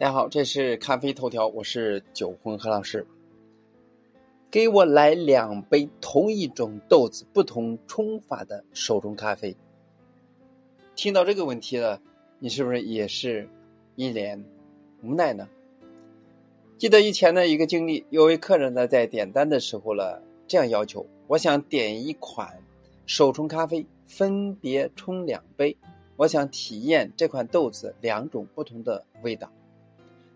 大家好，这是咖啡头条，我是九荤何老师。给我来两杯同一种豆子、不同冲法的手冲咖啡。听到这个问题了，你是不是也是一脸无奈呢？记得以前的一个经历，有位客人呢在点单的时候了，这样要求：我想点一款手冲咖啡，分别冲两杯，我想体验这款豆子两种不同的味道。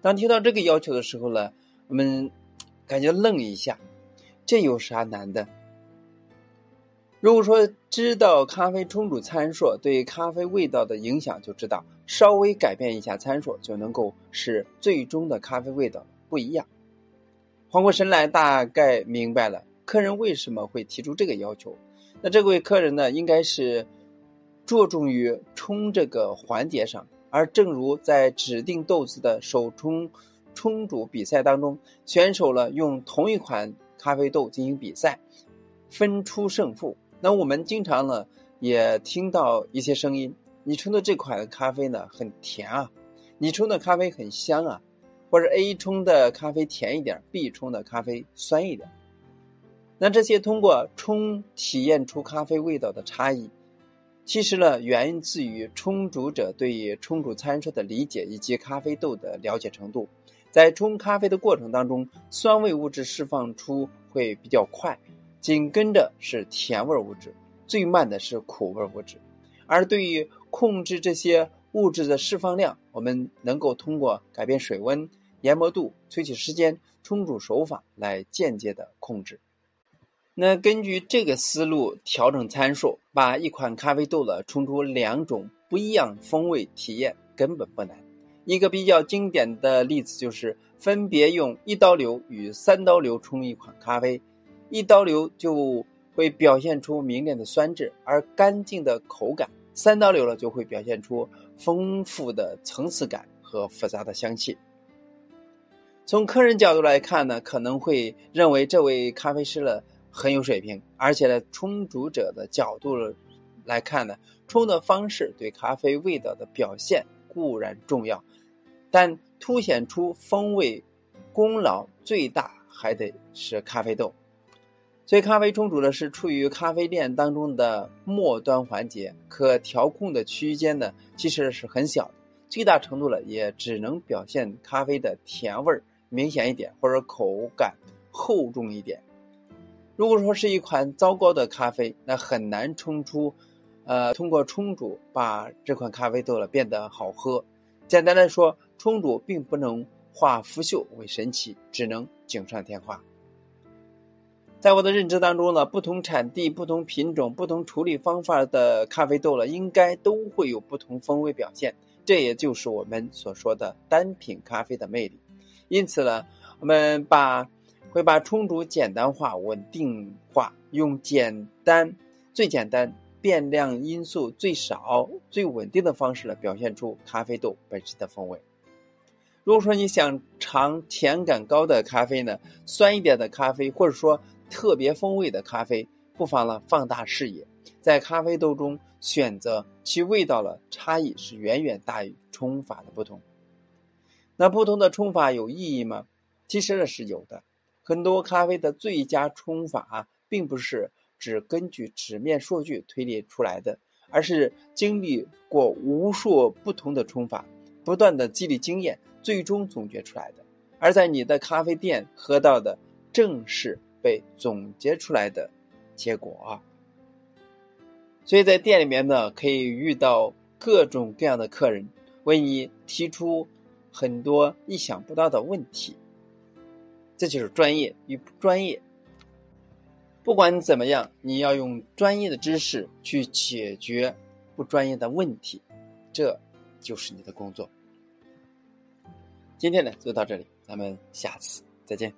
当听到这个要求的时候呢，我们感觉愣一下，这有啥难的？如果说知道咖啡冲煮参数对咖啡味道的影响，就知道稍微改变一下参数就能够使最终的咖啡味道不一样。缓过神来，大概明白了客人为什么会提出这个要求。那这位客人呢，应该是着重于冲这个环节上。而正如在指定豆子的手冲冲煮比赛当中，选手呢用同一款咖啡豆进行比赛，分出胜负。那我们经常呢也听到一些声音：你冲的这款咖啡呢很甜啊，你冲的咖啡很香啊，或者 A 冲的咖啡甜一点，B 冲的咖啡酸一点。那这些通过冲体验出咖啡味道的差异。其实呢，源自于冲煮者对于冲煮参数的理解以及咖啡豆的了解程度。在冲咖啡的过程当中，酸味物质释放出会比较快，紧跟着是甜味物质，最慢的是苦味物质。而对于控制这些物质的释放量，我们能够通过改变水温、研磨度、萃取时间、冲煮手法来间接的控制。那根据这个思路调整参数，把一款咖啡豆呢冲出两种不一样风味体验根本不难。一个比较经典的例子就是分别用一刀流与三刀流冲一款咖啡，一刀流就会表现出明亮的酸质而干净的口感，三刀流了就会表现出丰富的层次感和复杂的香气。从客人角度来看呢，可能会认为这位咖啡师了。很有水平，而且呢，冲煮者的角度来看呢，冲的方式对咖啡味道的表现固然重要，但凸显出风味功劳最大还得是咖啡豆。所以，咖啡冲煮呢是处于咖啡链当中的末端环节，可调控的区间呢其实是很小的，最大程度了也只能表现咖啡的甜味明显一点，或者口感厚重一点。如果说是一款糟糕的咖啡，那很难冲出，呃，通过冲煮把这款咖啡豆了变得好喝。简单来说，冲煮并不能化腐朽为神奇，只能锦上添花。在我的认知当中呢，不同产地、不同品种、不同处理方法的咖啡豆了，应该都会有不同风味表现。这也就是我们所说的单品咖啡的魅力。因此呢，我们把。会把冲煮简单化、稳定化，用简单、最简单、变量因素最少、最稳定的方式来表现出咖啡豆本身的风味。如果说你想尝甜感高的咖啡呢，酸一点的咖啡，或者说特别风味的咖啡，不妨呢放大视野，在咖啡豆中选择其味道了差异是远远大于冲法的不同。那不同的冲法有意义吗？其实呢是有的。很多咖啡的最佳冲法，并不是只根据纸面数据推理出来的，而是经历过无数不同的冲法，不断的积累经验，最终总结出来的。而在你的咖啡店喝到的，正是被总结出来的结果。所以在店里面呢，可以遇到各种各样的客人，为你提出很多意想不到的问题。这就是专业与不专业。不管怎么样，你要用专业的知识去解决不专业的问题，这就是你的工作。今天呢就到这里，咱们下次再见。